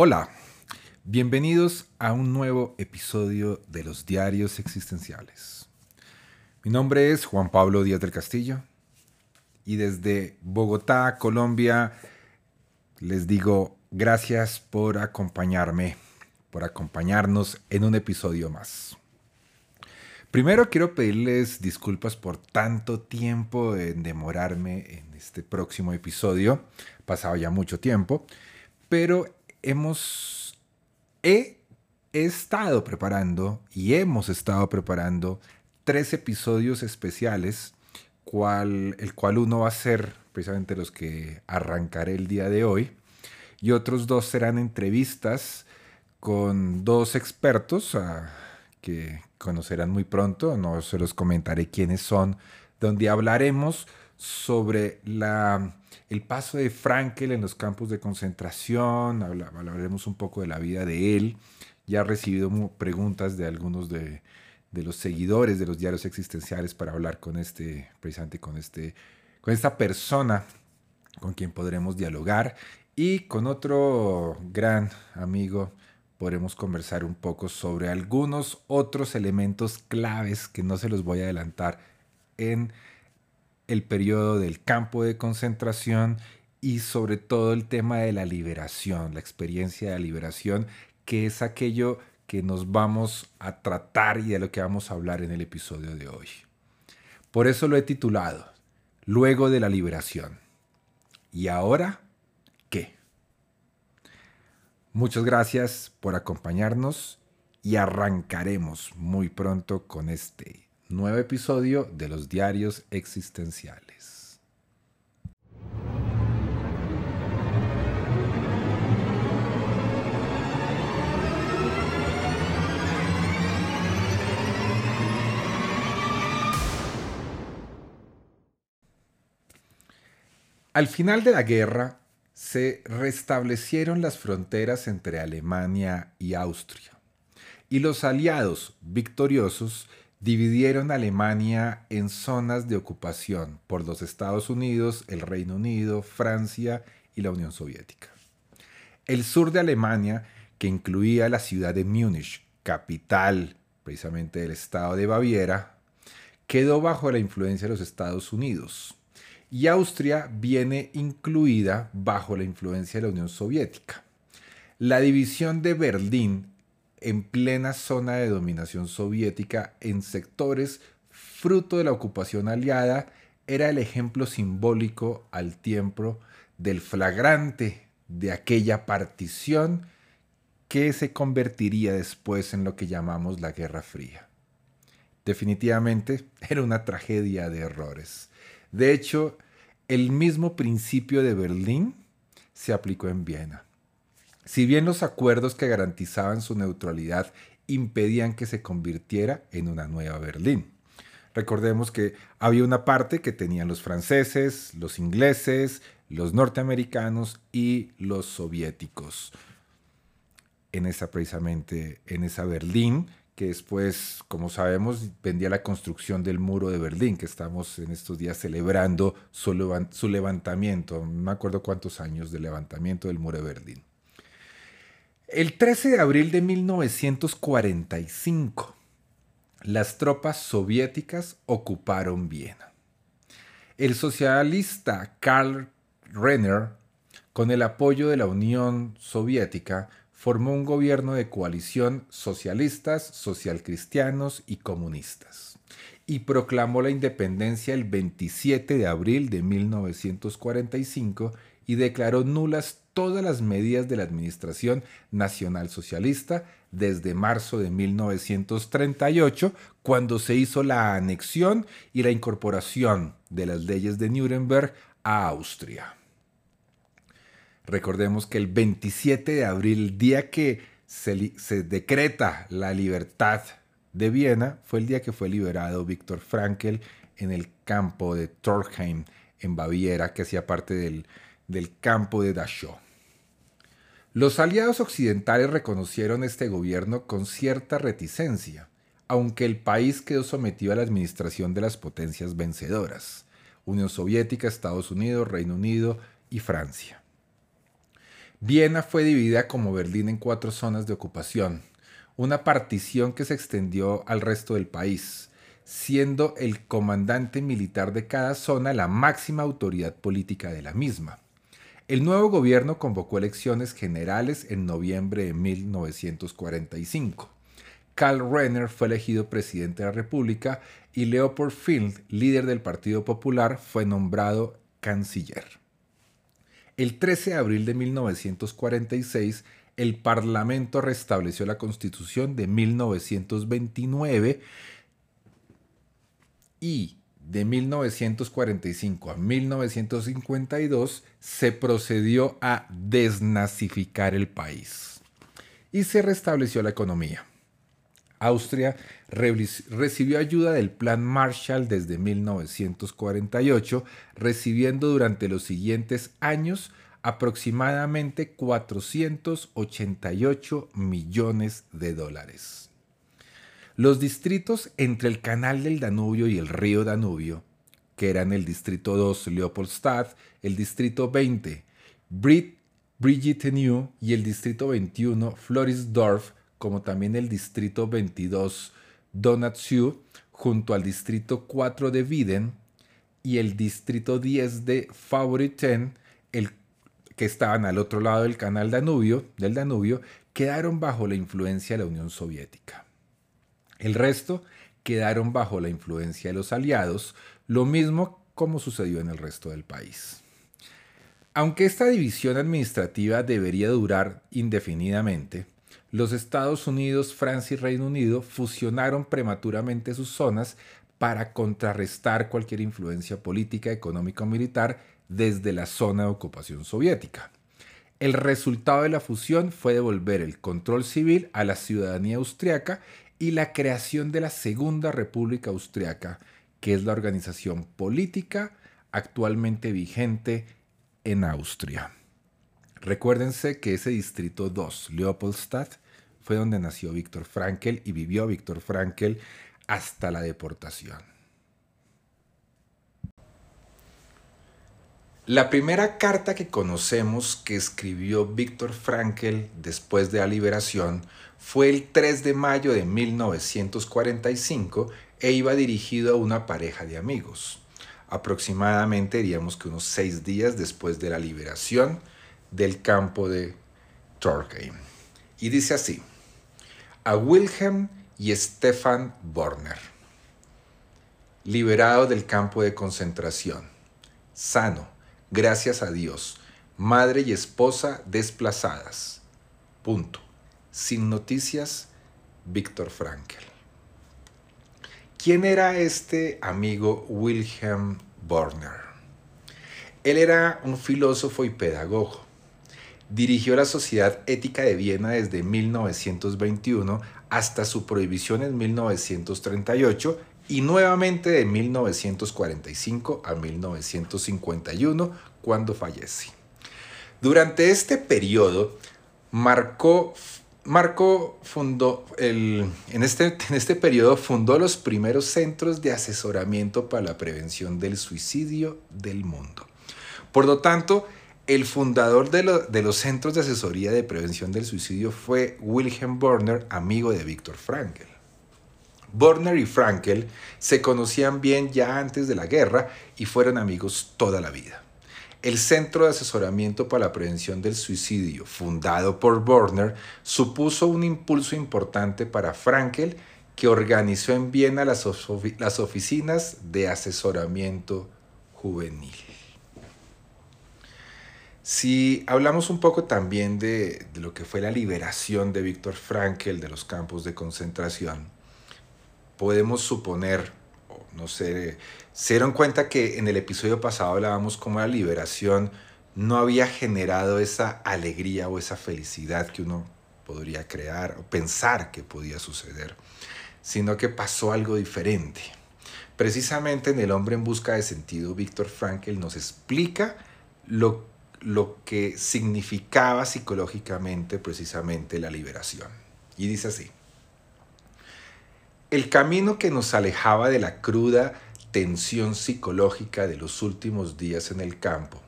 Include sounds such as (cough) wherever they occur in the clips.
Hola, bienvenidos a un nuevo episodio de los Diarios Existenciales. Mi nombre es Juan Pablo Díaz del Castillo y desde Bogotá, Colombia, les digo gracias por acompañarme, por acompañarnos en un episodio más. Primero quiero pedirles disculpas por tanto tiempo en demorarme en este próximo episodio. Pasaba ya mucho tiempo, pero hemos he, estado preparando y hemos estado preparando tres episodios especiales, cual, el cual uno va a ser precisamente los que arrancaré el día de hoy y otros dos serán entrevistas con dos expertos ah, que conocerán muy pronto, no se los comentaré quiénes son, donde hablaremos sobre la, el paso de Frankel en los campos de concentración, hablaremos un poco de la vida de él, ya he recibido preguntas de algunos de, los seguidores de los diarios existenciales para hablar con este, precisamente con este, con esta persona con quien podremos dialogar. Y con otro gran amigo podremos conversar un poco sobre algunos otros elementos claves que no se los voy a adelantar en el periodo del campo de concentración y sobre todo el tema de la liberación, la experiencia de liberación, que es aquello que nos vamos a tratar y de lo que vamos a hablar en el episodio de hoy. Por eso lo he titulado, Luego de la liberación. ¿Y ahora qué? Muchas gracias por acompañarnos y arrancaremos muy pronto con este nuevo episodio de los diarios existenciales. Al final de la guerra se restablecieron las fronteras entre Alemania y Austria, y los aliados victoriosos dividieron Alemania en zonas de ocupación por los Estados Unidos, el Reino Unido, Francia y la Unión Soviética. El sur de Alemania, que incluía la ciudad de Múnich, capital precisamente del estado de Baviera, quedó bajo la influencia de los Estados Unidos. Y Austria viene incluida bajo la influencia de la Unión Soviética. La división de Berlín en plena zona de dominación soviética en sectores fruto de la ocupación aliada era el ejemplo simbólico al tiempo del flagrante de aquella partición que se convertiría después en lo que llamamos la Guerra Fría. Definitivamente (laughs) era una tragedia de errores. De hecho, el mismo principio de Berlín se aplicó en Viena. Si bien los acuerdos que garantizaban su neutralidad impedían que se convirtiera en una nueva Berlín. Recordemos que había una parte que tenían los franceses, los ingleses, los norteamericanos y los soviéticos. En esa precisamente, en esa Berlín, que después, como sabemos, vendía la construcción del muro de Berlín, que estamos en estos días celebrando su, levantamiento. No me acuerdo cuántos años de levantamiento del muro de Berlín. El 13 de abril de 1945, las tropas soviéticas ocuparon Viena. El socialista Karl Renner, con el apoyo de la Unión Soviética, formó un gobierno de coalición socialistas, socialcristianos y comunistas y proclamó la independencia el 27 de abril de 1945 y declaró nulas todas las medidas de la Administración Nacional Socialista desde marzo de 1938, cuando se hizo la anexión y la incorporación de las leyes de Nuremberg a Austria. Recordemos que el 27 de abril, día que se, decreta la libertad de Viena, fue el día que fue liberado Víctor Frankel en el campo de Torheim, en Baviera, que hacía parte del campo de Dachau. Los aliados occidentales reconocieron este gobierno con cierta reticencia, aunque el país quedó sometido a la administración de las potencias vencedoras, Unión Soviética, Estados Unidos, Reino Unido y Francia. Viena fue dividida como Berlín en cuatro zonas de ocupación, una partición que se extendió al resto del país, siendo el comandante militar de cada zona la máxima autoridad política de la misma. El nuevo gobierno convocó elecciones generales en noviembre de 1945. Karl Renner fue elegido presidente de la República y Leopold Field, líder del Partido Popular, fue nombrado canciller. El 13 de abril de 1946, el Parlamento restableció la Constitución de 1929 y de 1945 a 1952 se procedió a desnazificar el país y se restableció la economía. Austria recibió ayuda del Plan Marshall desde 1948, recibiendo durante los siguientes años aproximadamente 488 millones de dólares. Los distritos entre el canal del Danubio y el río Danubio, que eran el distrito 2 Leopoldstadt, el distrito 20 Brit New y el distrito 21 Florisdorf, como también el Distrito 22 Donatsu, junto al Distrito 4 de Wieden y el Distrito 10 de Favoriten, el, que estaban al otro lado del canal Danubio, del Danubio, quedaron bajo la influencia de la Unión Soviética. El resto quedaron bajo la influencia de los aliados, lo mismo como sucedió en el resto del país. Aunque esta división administrativa debería durar indefinidamente, los Estados Unidos, Francia y Reino Unido fusionaron prematuramente sus zonas para contrarrestar cualquier influencia política, económica o militar desde la zona de ocupación soviética. El resultado de la fusión fue devolver el control civil a la ciudadanía austriaca y la creación de la Segunda República Austriaca, que es la organización política actualmente vigente en Austria. Recuérdense que ese distrito 2, Leopoldstadt, fue donde nació Víctor Frankel y vivió Víctor Frankel hasta la deportación. La primera carta que conocemos que escribió Víctor Frankel después de la liberación fue el 3 de mayo de 1945 e iba dirigido a una pareja de amigos. Aproximadamente diríamos que unos seis días después de la liberación del campo de Torquay. Y dice así, a Wilhelm y Stefan Borner, liberado del campo de concentración, sano, gracias a Dios, madre y esposa desplazadas. Punto. Sin noticias, Víctor Frankel. ¿Quién era este amigo Wilhelm Borner? Él era un filósofo y pedagogo. Dirigió la Sociedad Ética de Viena desde 1921 hasta su prohibición en 1938 y nuevamente de 1945 a 1951 cuando fallece. Durante este periodo, marcó fundó, el, en, este, en este periodo fundó los primeros centros de asesoramiento para la prevención del suicidio del mundo. Por lo tanto, el fundador de, de los centros de asesoría de prevención del suicidio fue Wilhelm Borner, amigo de Víctor Frankl. Borner y Frankl se conocían bien ya antes de la guerra y fueron amigos toda la vida. El Centro de Asesoramiento para la Prevención del Suicidio, fundado por Borner, supuso un impulso importante para Frankel, que organizó en Viena las, las oficinas de asesoramiento juvenil. Si hablamos un poco también de, de, lo que fue la liberación de Víctor Frankel de los campos de concentración, podemos suponer, no sé, se dieron cuenta que en el episodio pasado hablábamos cómo la liberación no había generado esa alegría o esa felicidad que uno podría crear o pensar que podía suceder, sino que pasó algo diferente. Precisamente en El hombre en busca de sentido, Víctor Frankl nos explica lo, lo que significaba psicológicamente precisamente la liberación. Y dice así, el camino que nos alejaba de la cruda tensión psicológica de los últimos días en el campo,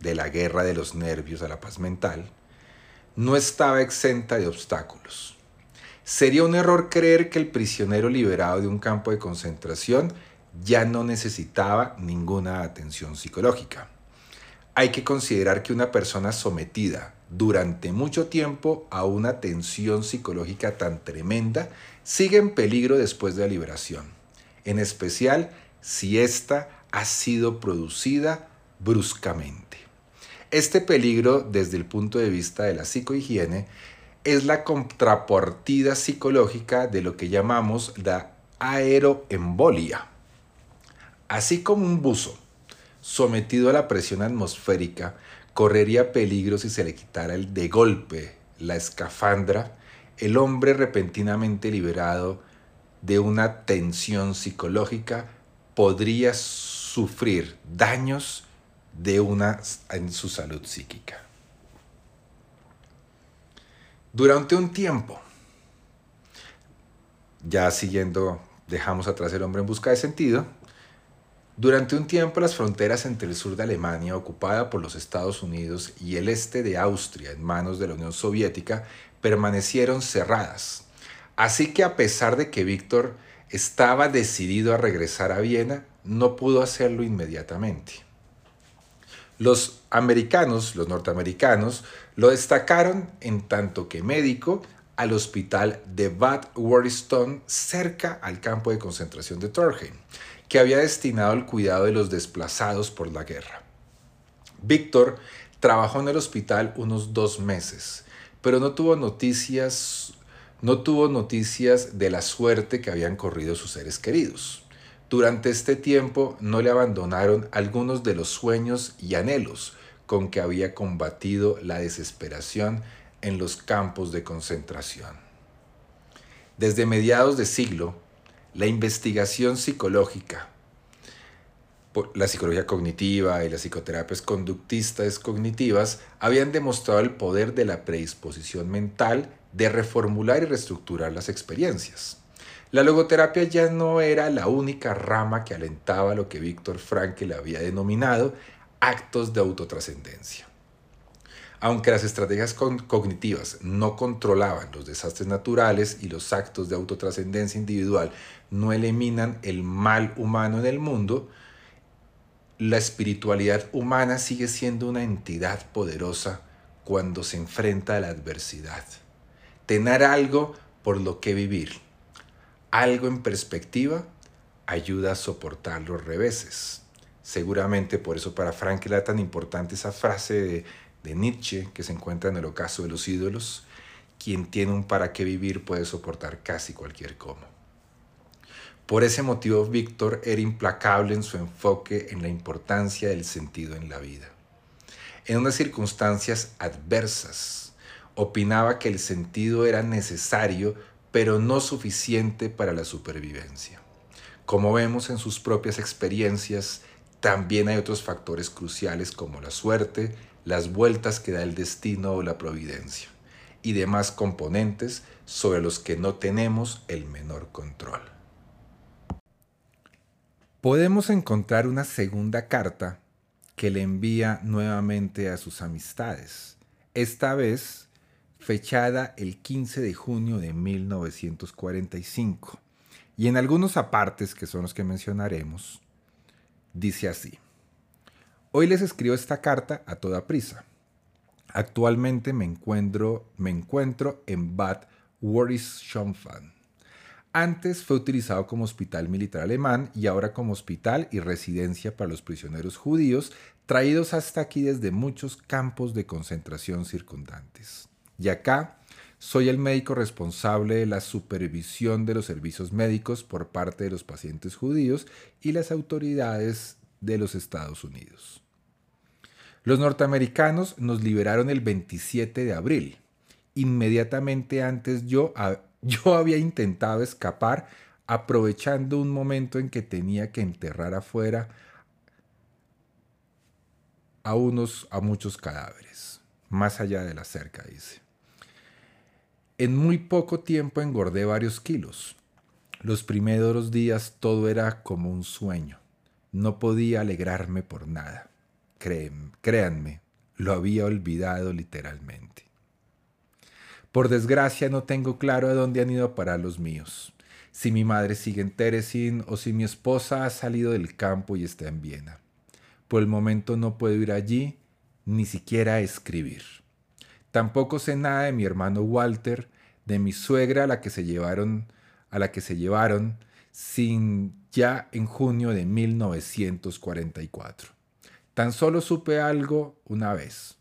de la guerra de los nervios a la paz mental, no estaba exenta de obstáculos. Sería un error creer que el prisionero liberado de un campo de concentración ya no necesitaba ninguna atención psicológica. Hay que considerar que una persona sometida durante mucho tiempo a una tensión psicológica tan tremenda sigue en peligro después de la liberación, en especial si ésta ha sido producida bruscamente. Este peligro, desde el punto de vista de la psicohigiene, es la contrapartida psicológica de lo que llamamos la aeroembolia. Así como un buzo sometido a la presión atmosférica correría peligro si se le quitara el de golpe la escafandra, el hombre repentinamente liberado de una tensión psicológica podría sufrir daños de una en su salud psíquica. Durante un tiempo, ya siguiendo, dejamos atrás el hombre en busca de sentido, durante un tiempo las fronteras entre el sur de Alemania, ocupada por los Estados Unidos, y el este de Austria, en manos de la Unión Soviética, permanecieron cerradas. Así que a pesar de que Víctor estaba decidido a regresar a Viena, no pudo hacerlo inmediatamente. Los americanos, los norteamericanos, lo destacaron en tanto que médico al hospital de Bad Warriston cerca al campo de concentración de Torheim, que había destinado al cuidado de los desplazados por la guerra. Víctor trabajó en el hospital unos dos meses, pero no tuvo noticias, no tuvo noticias de la suerte que habían corrido sus seres queridos. Durante este tiempo no le abandonaron algunos de los sueños y anhelos con que había combatido la desesperación en los campos de concentración. Desde mediados de siglo, la investigación psicológica, la psicología cognitiva y las psicoterapias conductistas cognitivas habían demostrado el poder de la predisposición mental de reformular y reestructurar las experiencias. La logoterapia ya no era la única rama que alentaba lo que Víctor Frankl había denominado actos de autotrascendencia. Aunque las estrategias cognitivas no controlaban los desastres naturales y los actos de autotrascendencia individual no eliminan el mal humano en el mundo, la espiritualidad humana sigue siendo una entidad poderosa cuando se enfrenta a la adversidad. Tener algo por lo que vivir algo en perspectiva ayuda a soportar los reveses. Seguramente por eso para Frank era tan importante esa frase de, Nietzsche que se encuentra en el ocaso de los ídolos, quien tiene un para qué vivir puede soportar casi cualquier cómo. Por ese motivo Víctor era implacable en su enfoque en la importancia del sentido en la vida. En unas circunstancias adversas, opinaba que el sentido era necesario pero no suficiente para la supervivencia. Como vemos en sus propias experiencias, también hay otros factores cruciales como la suerte, las vueltas que da el destino o la providencia, y demás componentes sobre los que no tenemos el menor control. Podemos encontrar una segunda carta que le envía nuevamente a sus amistades, esta vez fechada el 15 de junio de 1945. Y en algunos apartes, que son los que mencionaremos, dice así. Hoy les escribo esta carta a toda prisa. Actualmente me encuentro, en Bad Wörishofen. Antes fue utilizado como hospital militar alemán y ahora como hospital y residencia para los prisioneros judíos traídos hasta aquí desde muchos campos de concentración circundantes. Y acá soy el médico responsable de la supervisión de los servicios médicos por parte de los pacientes judíos y las autoridades de los Estados Unidos. Los norteamericanos nos liberaron el 27 de abril. Inmediatamente antes yo, (laughs) yo había intentado escapar aprovechando un momento en que tenía que enterrar afuera a unos a muchos cadáveres, más allá de la cerca, dice. En muy poco tiempo engordé varios kilos. Los primeros días todo era como un sueño. No podía alegrarme por nada. Créanme, lo había olvidado literalmente. Por desgracia no tengo claro a dónde han ido a parar los míos. Si mi madre sigue en Teresin o si mi esposa ha salido del campo y está en Viena. Por el momento no puedo ir allí ni siquiera a escribir. Tampoco sé nada de mi hermano Walter, de mi suegra a la que se llevaron, a la que se llevaron sin ya en junio de 1944. Tan solo supe algo una vez.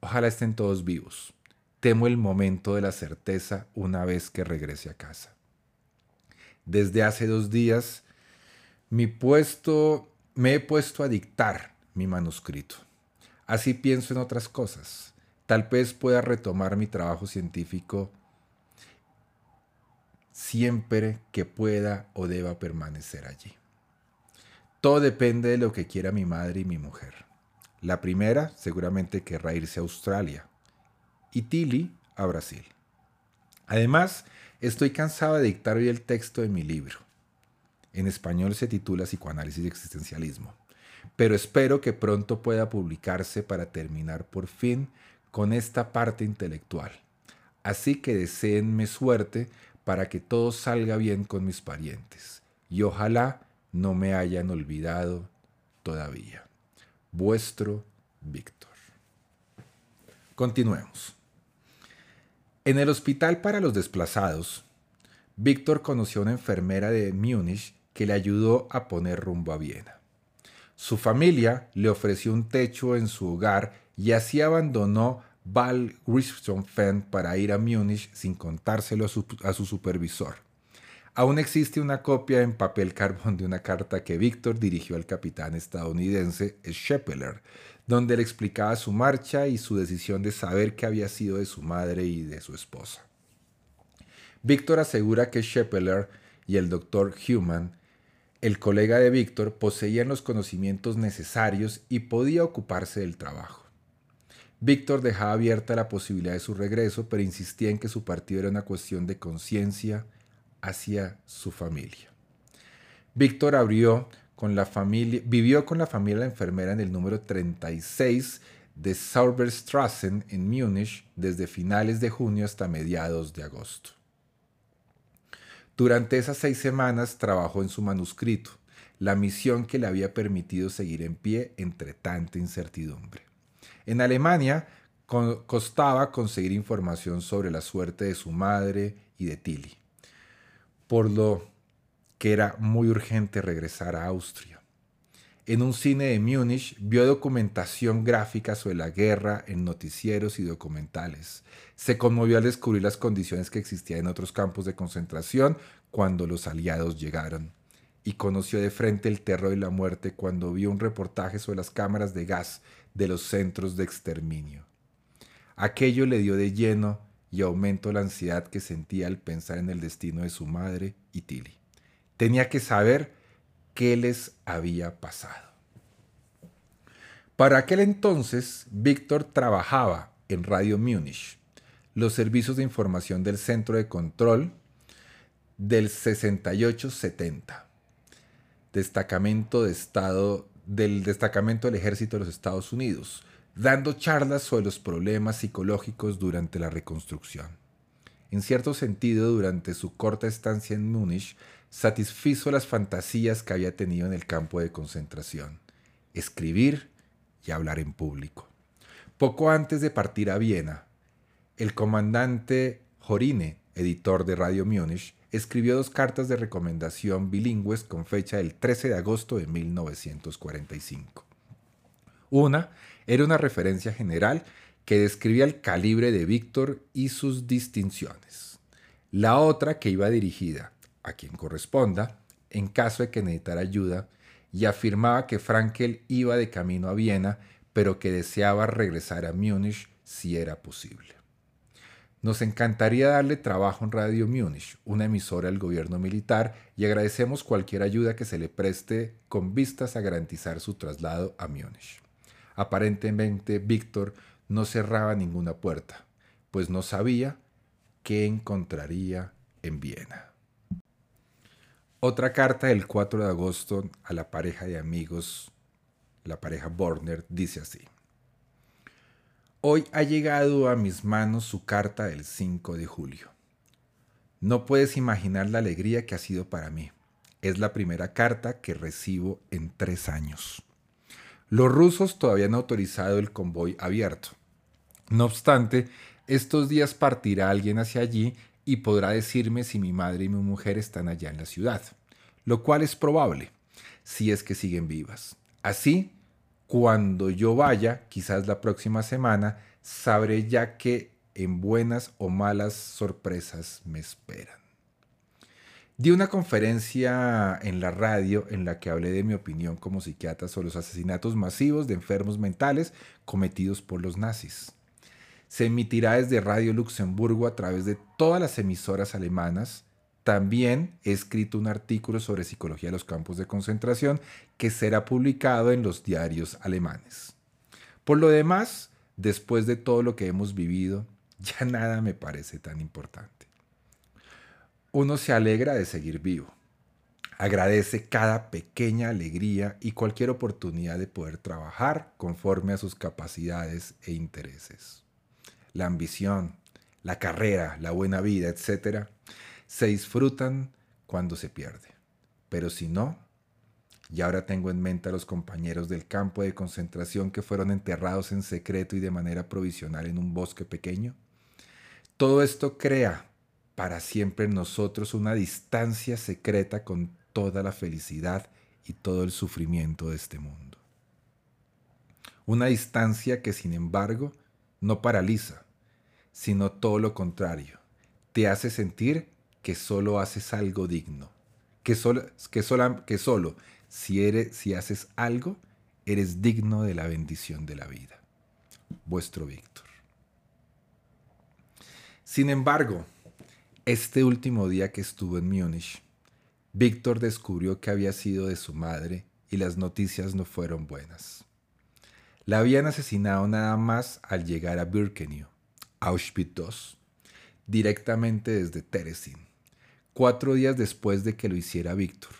Ojalá estén todos vivos. Temo el momento de la certeza una vez que regrese a casa. Desde hace dos días mi puesto, me he puesto a dictar mi manuscrito. Así pienso en otras cosas. Tal vez pueda retomar mi trabajo científico siempre que pueda o deba permanecer allí. Todo depende de lo que quiera mi madre y mi mujer. La primera seguramente querrá irse a Australia y Tilly a Brasil. Además, estoy cansado de dictar hoy el texto de mi libro. En español se titula Psicoanálisis y Existencialismo, pero espero que pronto pueda publicarse para terminar por fin con esta parte intelectual. Así que deseenme suerte para que todo salga bien con mis parientes y ojalá no me hayan olvidado todavía. Vuestro Víctor. Continuemos. En el hospital para los desplazados, Víctor conoció a una enfermera de Múnich que le ayudó a poner rumbo a Viena. Su familia le ofreció un techo en su hogar y así abandonó Val para ir a Múnich sin contárselo a su, a su, supervisor. Aún existe una copia en papel carbón de una carta que Víctor dirigió al capitán estadounidense Scheppeler, donde le explicaba su marcha y su decisión de saber qué había sido de su madre y de su esposa. Víctor asegura que Scheppeler y el doctor Human, el colega de Víctor, poseían los conocimientos necesarios y podía ocuparse del trabajo. Víctor dejaba abierta la posibilidad de su regreso, pero insistía en que su partido era una cuestión de conciencia hacia su familia. Víctor abrió con la familia, vivió con la familia la enfermera en el número 36 de Sauberstrassen en Múnich desde finales de junio hasta mediados de agosto. Durante esas seis semanas trabajó en su manuscrito, la misión que le había permitido seguir en pie entre tanta incertidumbre. En Alemania costaba conseguir información sobre la suerte de su madre y de Tilly, por lo que era muy urgente regresar a Austria. En un cine de Múnich vio documentación gráfica sobre la guerra en noticieros y documentales. Se conmovió al descubrir las condiciones que existían en otros campos de concentración cuando los aliados llegaron. Y conoció de frente el terror y la muerte cuando vio un reportaje sobre las cámaras de gas de los centros de exterminio. Aquello le dio de lleno y aumentó la ansiedad que sentía al pensar en el destino de su madre y Tilly. Tenía que saber qué les había pasado. Para aquel entonces, Víctor trabajaba en Radio Múnich, los servicios de información del Centro de Control del 6870, destacamento de Estado del destacamento del ejército de los Estados Unidos, dando charlas sobre los problemas psicológicos durante la reconstrucción. En cierto sentido, durante su corta estancia en Múnich, satisfizo las fantasías que había tenido en el campo de concentración, escribir y hablar en público. Poco antes de partir a Viena, el comandante Jorine, editor de Radio Múnich, escribió dos cartas de recomendación bilingües con fecha del 13 de agosto de 1945. Una era una referencia general que describía el calibre de Víctor y sus distinciones. La otra que iba dirigida a quien corresponda, en caso de que necesitara ayuda, y afirmaba que Frankel iba de camino a Viena, pero que deseaba regresar a Múnich si era posible. Nos encantaría darle trabajo en Radio Múnich, una emisora del gobierno militar, y agradecemos cualquier ayuda que se le preste con vistas a garantizar su traslado a Múnich. Aparentemente, Víctor no cerraba ninguna puerta, pues no sabía qué encontraría en Viena. Otra carta del 4 de agosto a la pareja de amigos, la pareja Borner, dice así. Hoy ha llegado a mis manos su carta del 5 de julio. No puedes imaginar la alegría que ha sido para mí. Es la primera carta que recibo en tres años. Los rusos todavía han autorizado el convoy abierto. No obstante, estos días partirá alguien hacia allí y podrá decirme si mi madre y mi mujer están allá en la ciudad, lo cual es probable, si es que siguen vivas. Así, cuando yo vaya, quizás la próxima semana, sabré ya que en buenas o malas sorpresas me esperan. Di una conferencia en la radio en la que hablé de mi opinión como psiquiatra sobre los asesinatos masivos de enfermos mentales cometidos por los nazis se emitirá desde Radio Luxemburgo a través de todas las emisoras alemanas. También he escrito un artículo sobre psicología de los campos de concentración que será publicado en los diarios alemanes. Por lo demás, después de todo lo que hemos vivido, (laughs) ya nada me parece tan importante. Uno se alegra de seguir vivo. Agradece cada pequeña alegría y cualquier oportunidad de poder trabajar conforme a sus capacidades e intereses la ambición, la carrera, la buena vida, etc., se disfrutan cuando se pierde. Pero si no, y ahora tengo en mente a los compañeros del campo de concentración que fueron enterrados en secreto y de manera provisional en un bosque pequeño, todo esto crea para siempre en nosotros una distancia secreta con toda la felicidad y todo el sufrimiento de este mundo. Una distancia que sin embargo no paraliza, sino todo lo contrario. Te hace sentir que solo haces algo digno, que solo, que que solo si, eres, si haces algo, eres digno de la bendición de la vida. Vuestro Víctor. Sin embargo, este último día que estuvo en Múnich, Víctor descubrió que había sido de su madre y las noticias no fueron buenas. La habían asesinado nada más al llegar a Birkenau, Auschwitz II, directamente desde Teresin, cuatro días después de que lo hiciera Víctor.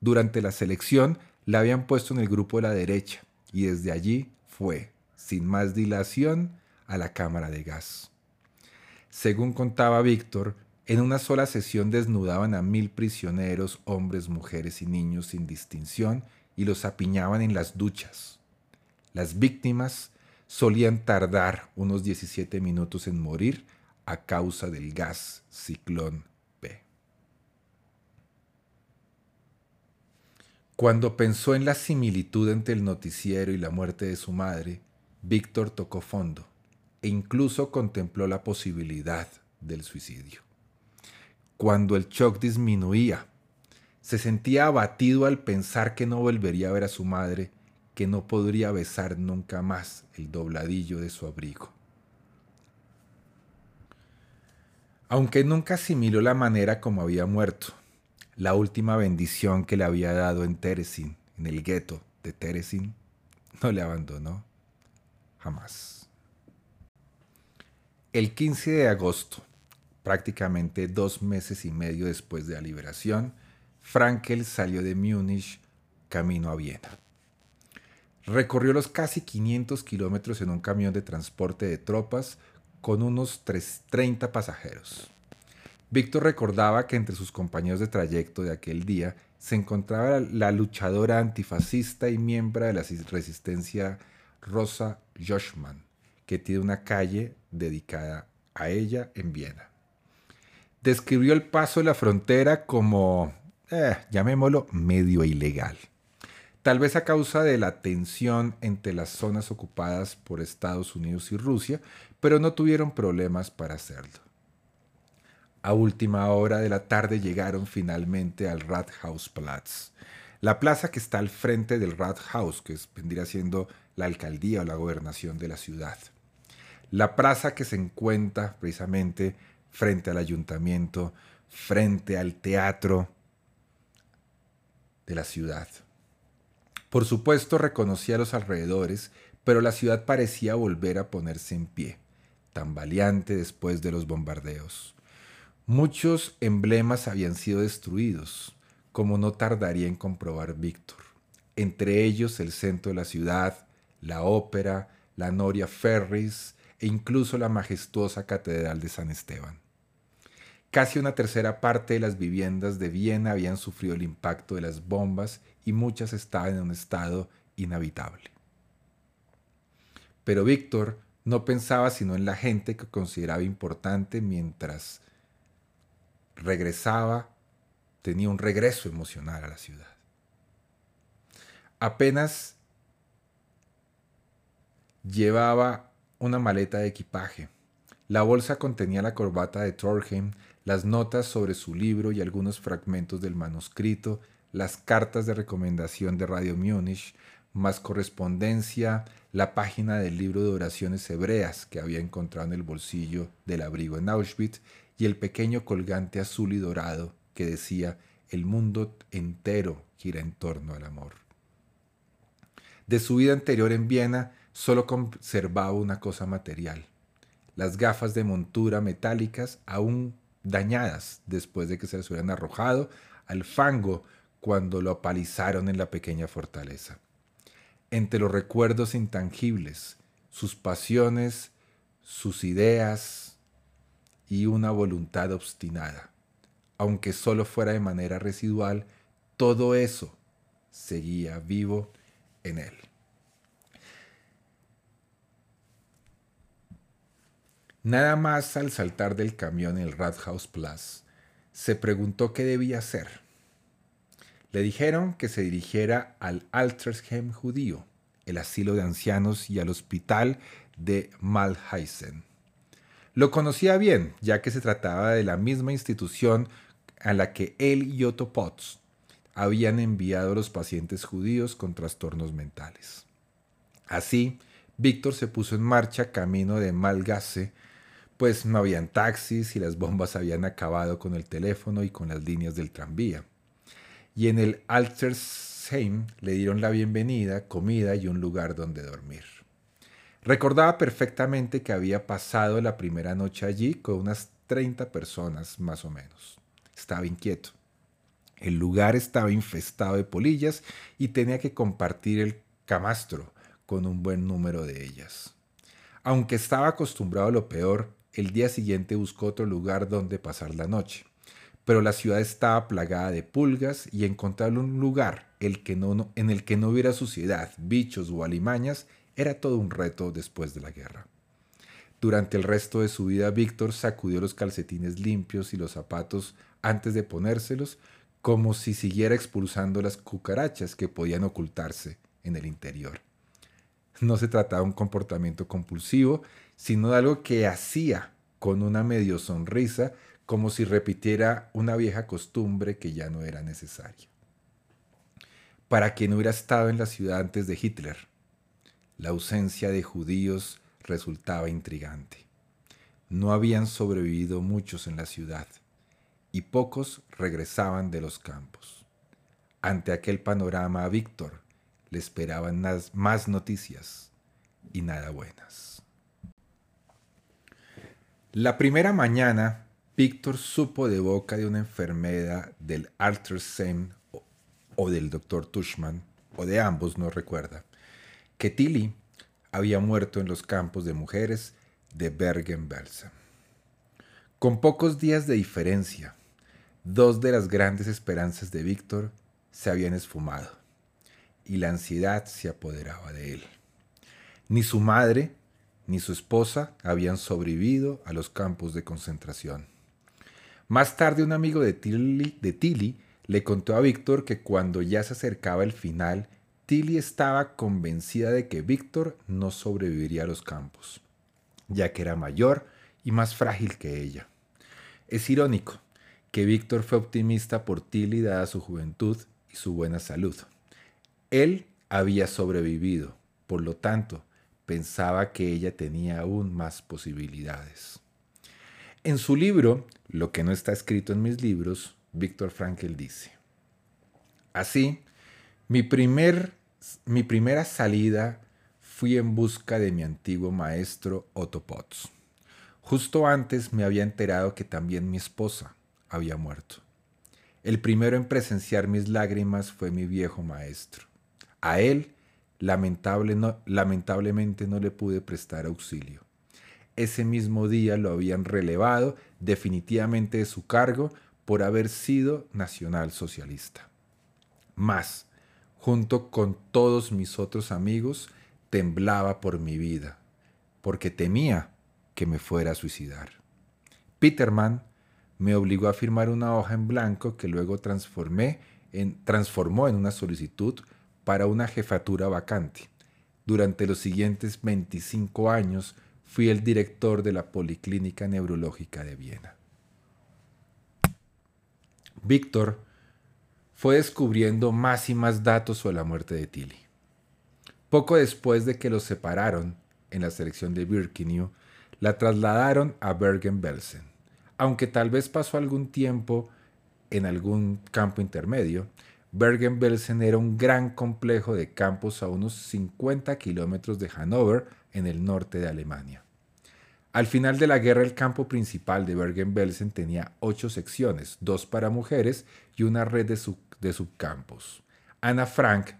Durante la selección la habían puesto en el grupo de la derecha y desde allí fue, sin más dilación, a la cámara de gas. Según contaba Víctor, en una sola sesión desnudaban a mil prisioneros, hombres, mujeres y niños sin distinción, y los apiñaban en las duchas. Las víctimas solían tardar unos 17 minutos en morir a causa del gas ciclón B. Cuando pensó en la similitud entre el noticiero y la muerte de su madre, Víctor tocó fondo e incluso contempló la posibilidad del suicidio. Cuando el shock disminuía, se sentía abatido al pensar que no volvería a ver a su madre que no podría besar nunca más el dobladillo de su abrigo. Aunque nunca asimiló la manera como había muerto, la última bendición que le había dado en Teresin, en el gueto de Teresin, no le abandonó jamás. El 15 de agosto, prácticamente dos meses y medio después de la liberación, Frankel salió de Múnich camino a Viena. Recorrió los casi 500 kilómetros en un camión de transporte de tropas con unos 30 pasajeros. Víctor recordaba que entre sus compañeros de trayecto de aquel día se encontraba la luchadora antifascista y miembro de la resistencia Rosa Joschmann, que tiene una calle dedicada a ella en Viena. Describió el paso de la frontera como, eh, llamémoslo, medio ilegal. tal vez a causa de la tensión entre las zonas ocupadas por Estados Unidos y Rusia, pero no tuvieron problemas para hacerlo. A última hora de la tarde llegaron finalmente al Rathausplatz, la plaza que está al frente del Rathaus, que vendría siendo la alcaldía o la gobernación de la ciudad. La plaza que se encuentra precisamente frente al ayuntamiento, frente al teatro de la ciudad. Por supuesto reconocía los alrededores, pero la ciudad parecía volver a ponerse en pie, tambaleante después de los bombardeos. Muchos emblemas habían sido destruidos, como no tardaría en comprobar Víctor, entre ellos el centro de la ciudad, la ópera, la Noria Ferris e incluso la majestuosa Catedral de San Esteban. Casi una tercera parte de las viviendas de Viena habían sufrido el impacto de las bombas y muchas estaban en un estado inhabitable. Pero Víctor no pensaba sino en la gente que consideraba importante mientras regresaba, tenía un regreso emocional a la ciudad. Apenas llevaba una maleta de equipaje. La bolsa contenía la corbata de Thorheim, las notas sobre su libro y algunos fragmentos del manuscrito las cartas de recomendación de Radio Múnich, más correspondencia, la página del libro de oraciones hebreas que había encontrado en el bolsillo del abrigo en Auschwitz y el pequeño colgante azul y dorado que decía el mundo entero gira en torno al amor. De su vida anterior en Viena solo conservaba una cosa material, las gafas de montura metálicas aún dañadas después de que se les hubieran arrojado al fango cuando lo apalizaron en la pequeña fortaleza. Entre los recuerdos intangibles, sus pasiones, sus ideas y una voluntad obstinada, aunque solo fuera de manera residual, todo eso seguía vivo en él. Nada más al saltar del camión en el Rathaus Plus, se preguntó qué debía hacer le dijeron que se dirigiera al Altersheim judío, el asilo de ancianos y al hospital de Malheisen. Lo conocía bien, ya que se trataba de la misma institución a la que él y Otto Potts habían enviado a los pacientes judíos con trastornos mentales. Así, Víctor se puso en marcha camino de Malgasse, pues no habían taxis y las bombas habían acabado con el teléfono y con las líneas del tranvía y en el Altersheim le dieron la bienvenida, comida y un lugar donde dormir. Recordaba perfectamente que había pasado la primera noche allí con unas 30 personas más o menos. Estaba inquieto. El lugar estaba infestado de polillas y tenía que compartir el camastro con un buen número de ellas. Aunque estaba acostumbrado a lo peor, el día siguiente buscó otro lugar donde pasar la noche pero la ciudad estaba plagada de pulgas y encontrar un lugar el que no, en el que no hubiera suciedad, bichos o alimañas era todo un reto después de la guerra. Durante el resto de su vida, Víctor sacudió los calcetines limpios y los zapatos antes de ponérselos, como si siguiera expulsando las cucarachas que podían ocultarse en el interior. No se trataba de un comportamiento compulsivo, sino de algo que hacía con una medio sonrisa como si repitiera una vieja costumbre que ya no era necesaria. Para quien hubiera estado en la ciudad antes de Hitler, la ausencia de judíos resultaba intrigante. No habían sobrevivido muchos en la ciudad y pocos regresaban de los campos. Ante aquel panorama a Víctor le esperaban más noticias y nada buenas. La primera mañana Víctor supo de boca de una enfermedad del Altersheim o del Dr. Tushman, o de ambos, no recuerda, que Tilly había muerto en los campos de mujeres de Bergen-Belsen. Con pocos días de diferencia, dos de las grandes esperanzas de Víctor se habían esfumado y la ansiedad se apoderaba de él. Ni su madre ni su esposa habían sobrevivido a los campos de concentración. Más tarde un amigo de Tilly, le contó a Víctor que cuando ya se acercaba el final, Tilly estaba convencida de que Víctor no sobreviviría a los campos, ya que era mayor y más frágil que ella. Es irónico que Víctor fue optimista por Tilly dada su juventud y su buena salud. Él había sobrevivido, por lo tanto, pensaba que ella tenía aún más posibilidades. En su libro, Lo que no está escrito en mis libros, Víctor Frankl dice, Así, mi, primer, mi primera salida fui en busca de mi antiguo maestro Otto Potts. Justo antes me había enterado que también mi esposa había muerto. El primero en presenciar mis lágrimas fue mi viejo maestro. A él, lamentablemente, no le pude prestar auxilio. Ese mismo día lo habían relevado definitivamente de su cargo por haber sido nacionalsocialista. Más, junto con todos mis otros amigos, temblaba por mi vida, porque temía que me fuera a suicidar. Peterman me obligó a firmar una hoja en blanco que luego transformé en, transformó en una solicitud para una jefatura vacante. Durante los siguientes 25 años fui el director de la Policlínica Neurológica de Viena. Víctor fue descubriendo más y más datos sobre la muerte de Tilly. Poco después de que los separaron en la selección de Birkenau, la trasladaron a Bergen-Belsen. Aunque tal vez pasó algún tiempo en algún campo intermedio, Bergen-Belsen era un gran complejo de campos a unos 50 kilómetros de Hannover, en el norte de Alemania. Al final de la guerra, el campo principal de Bergen-Belsen tenía ocho secciones, dos para mujeres y una red de, de subcampos. Anna Frank,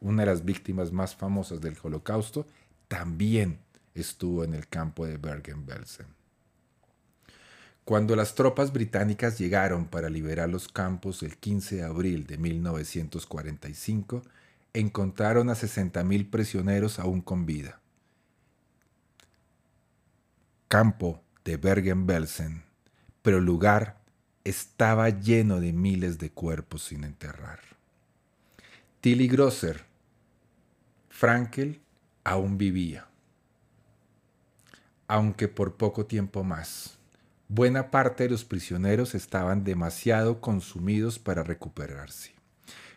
una de las víctimas más famosas del Holocausto, también estuvo en el campo de Bergen-Belsen. Cuando las tropas británicas llegaron para liberar los campos el 15 de abril de 1945, encontraron a 60.000 prisioneros aún con vida. Campo de Bergen-Belsen, pero el lugar estaba lleno de miles de cuerpos sin enterrar. Tilly Grosser, Frankel aún vivía, aunque por poco tiempo más. Buena parte de los prisioneros estaban demasiado consumidos para recuperarse,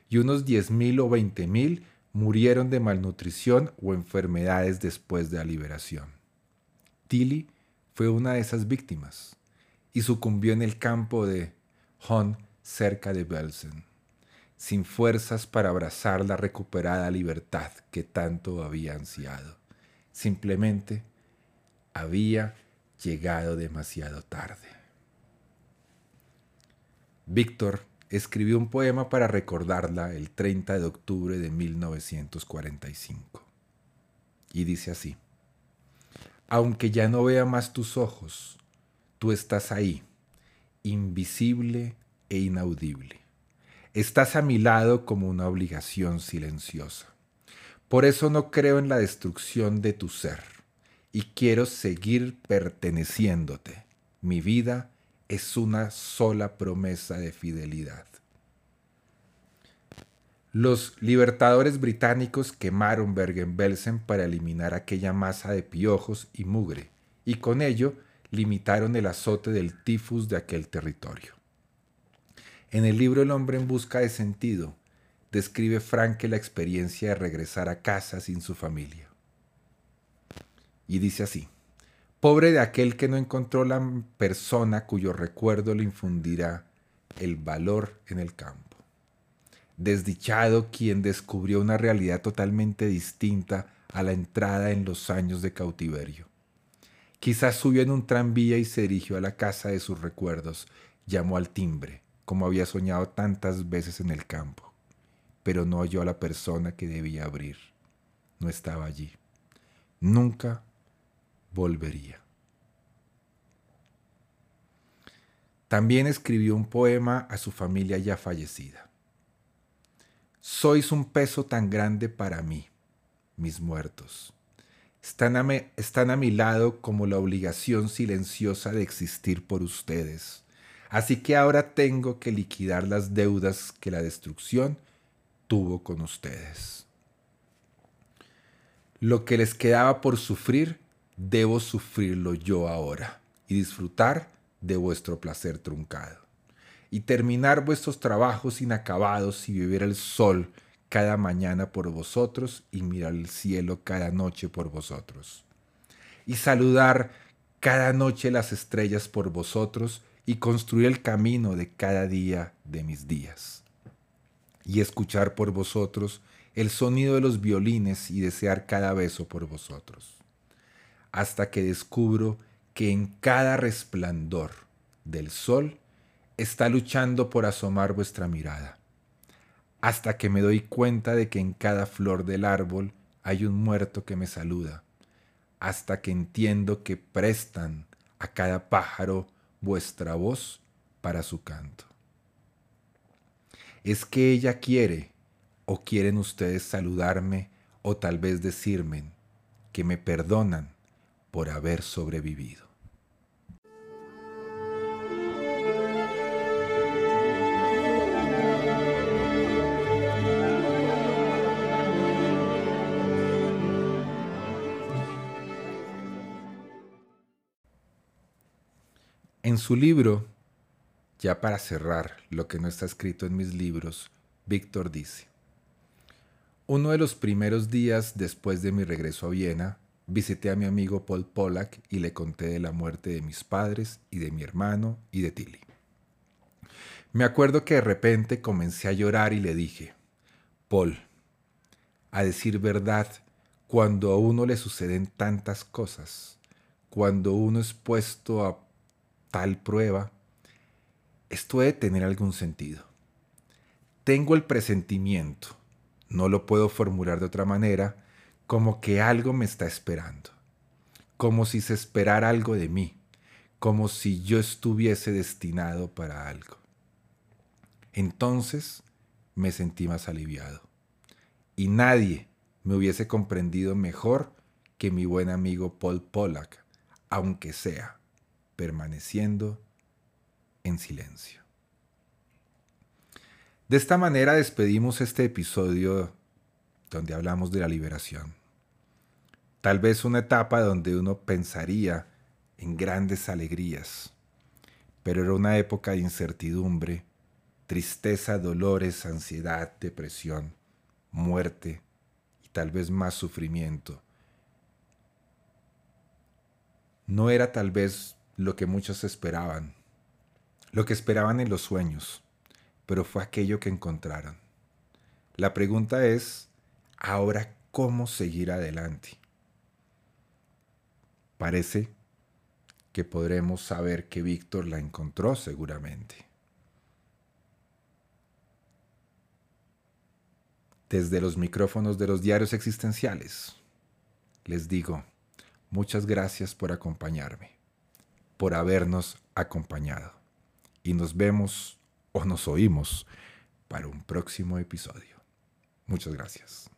y unos 10.000 o 20.000 murieron de malnutrición o enfermedades después de la liberación. Tilly fue una de esas víctimas y sucumbió en el campo de Hon cerca de Belsen, sin fuerzas para abrazar la recuperada libertad que tanto había ansiado. Simplemente había llegado demasiado tarde. Víctor escribió un poema para recordarla el 30 de octubre de 1945. Y dice así, aunque ya no vea más tus ojos, tú estás ahí, invisible e inaudible. Estás a mi lado como una obligación silenciosa. Por eso no creo en la destrucción de tu ser y quiero seguir perteneciéndote. Mi vida es una sola promesa de fidelidad. Los libertadores británicos quemaron Bergen-Belsen para eliminar aquella masa de piojos y mugre, y con ello limitaron el azote del tifus de aquel territorio. En el libro El hombre en busca de sentido, describe Franke la experiencia de regresar a casa sin su familia y dice así, pobre de aquel que no encontró la persona cuyo recuerdo le infundirá el valor en el campo. Desdichado quien descubrió una realidad totalmente distinta a la entrada en los años de cautiverio. Quizás subió en un tranvía y se dirigió a la casa de sus recuerdos, llamó al timbre, como había soñado tantas veces en el campo, pero no halló a la persona que debía abrir. No estaba allí. Nunca volvería. También escribió un poema a su familia ya fallecida. Sois un peso tan grande para mí, mis muertos. Están a, están a mi lado como la obligación silenciosa de existir por ustedes. Así que ahora tengo que liquidar las deudas que la destrucción tuvo con ustedes. Lo que les quedaba por sufrir, debo sufrirlo yo ahora y disfrutar de vuestro placer truncado. Y terminar vuestros trabajos inacabados y vivir el sol cada mañana por vosotros y mirar el cielo cada noche por vosotros. Y saludar cada noche las estrellas por vosotros y construir el camino de cada día de mis días. Y escuchar por vosotros el sonido de los violines y desear cada beso por vosotros. Hasta que descubro que en cada resplandor del sol está luchando por asomar vuestra mirada hasta que me doy cuenta de que en cada flor del árbol hay un muerto que me saluda, hasta que entiendo que prestan a cada pájaro vuestra voz para su canto. Es que ella quiere o quieren ustedes saludarme o tal vez decirme que me perdonan por haber sobrevivido. En su libro, ya para cerrar lo que no está escrito en mis libros, Víctor dice, uno de los primeros días después de mi regreso a Viena, visité a mi amigo Paul Pollack y le conté de la muerte de mis padres y de mi hermano y de Tilly. Me acuerdo que de repente comencé a llorar y le dije, Paul, a decir verdad, cuando a uno le suceden tantas cosas, cuando uno es puesto a tal prueba, esto debe tener algún sentido. Tengo el presentimiento, no lo puedo formular de otra manera, como que algo me está esperando, como si se esperara algo de mí, como si yo estuviese destinado para algo. Entonces me sentí más aliviado. Y nadie me hubiese comprendido mejor que mi buen amigo Paul Pollack, aunque sea permaneciendo en silencio. De esta manera despedimos este episodio donde hablamos de la liberación. Tal vez una etapa donde uno pensaría en grandes alegrías, pero era una época de incertidumbre, tristeza, dolores, ansiedad, depresión, muerte y tal vez más sufrimiento. No era tal vez lo que muchos esperaban, lo que esperaban en los sueños, pero fue aquello que encontraron. La pregunta es, ahora, ¿cómo seguir adelante? Parece que podremos saber que Víctor la encontró seguramente. Desde los micrófonos de los diarios existenciales, les digo, muchas gracias por acompañarme por habernos acompañado. Y nos vemos o nos oímos para un próximo episodio. Muchas gracias.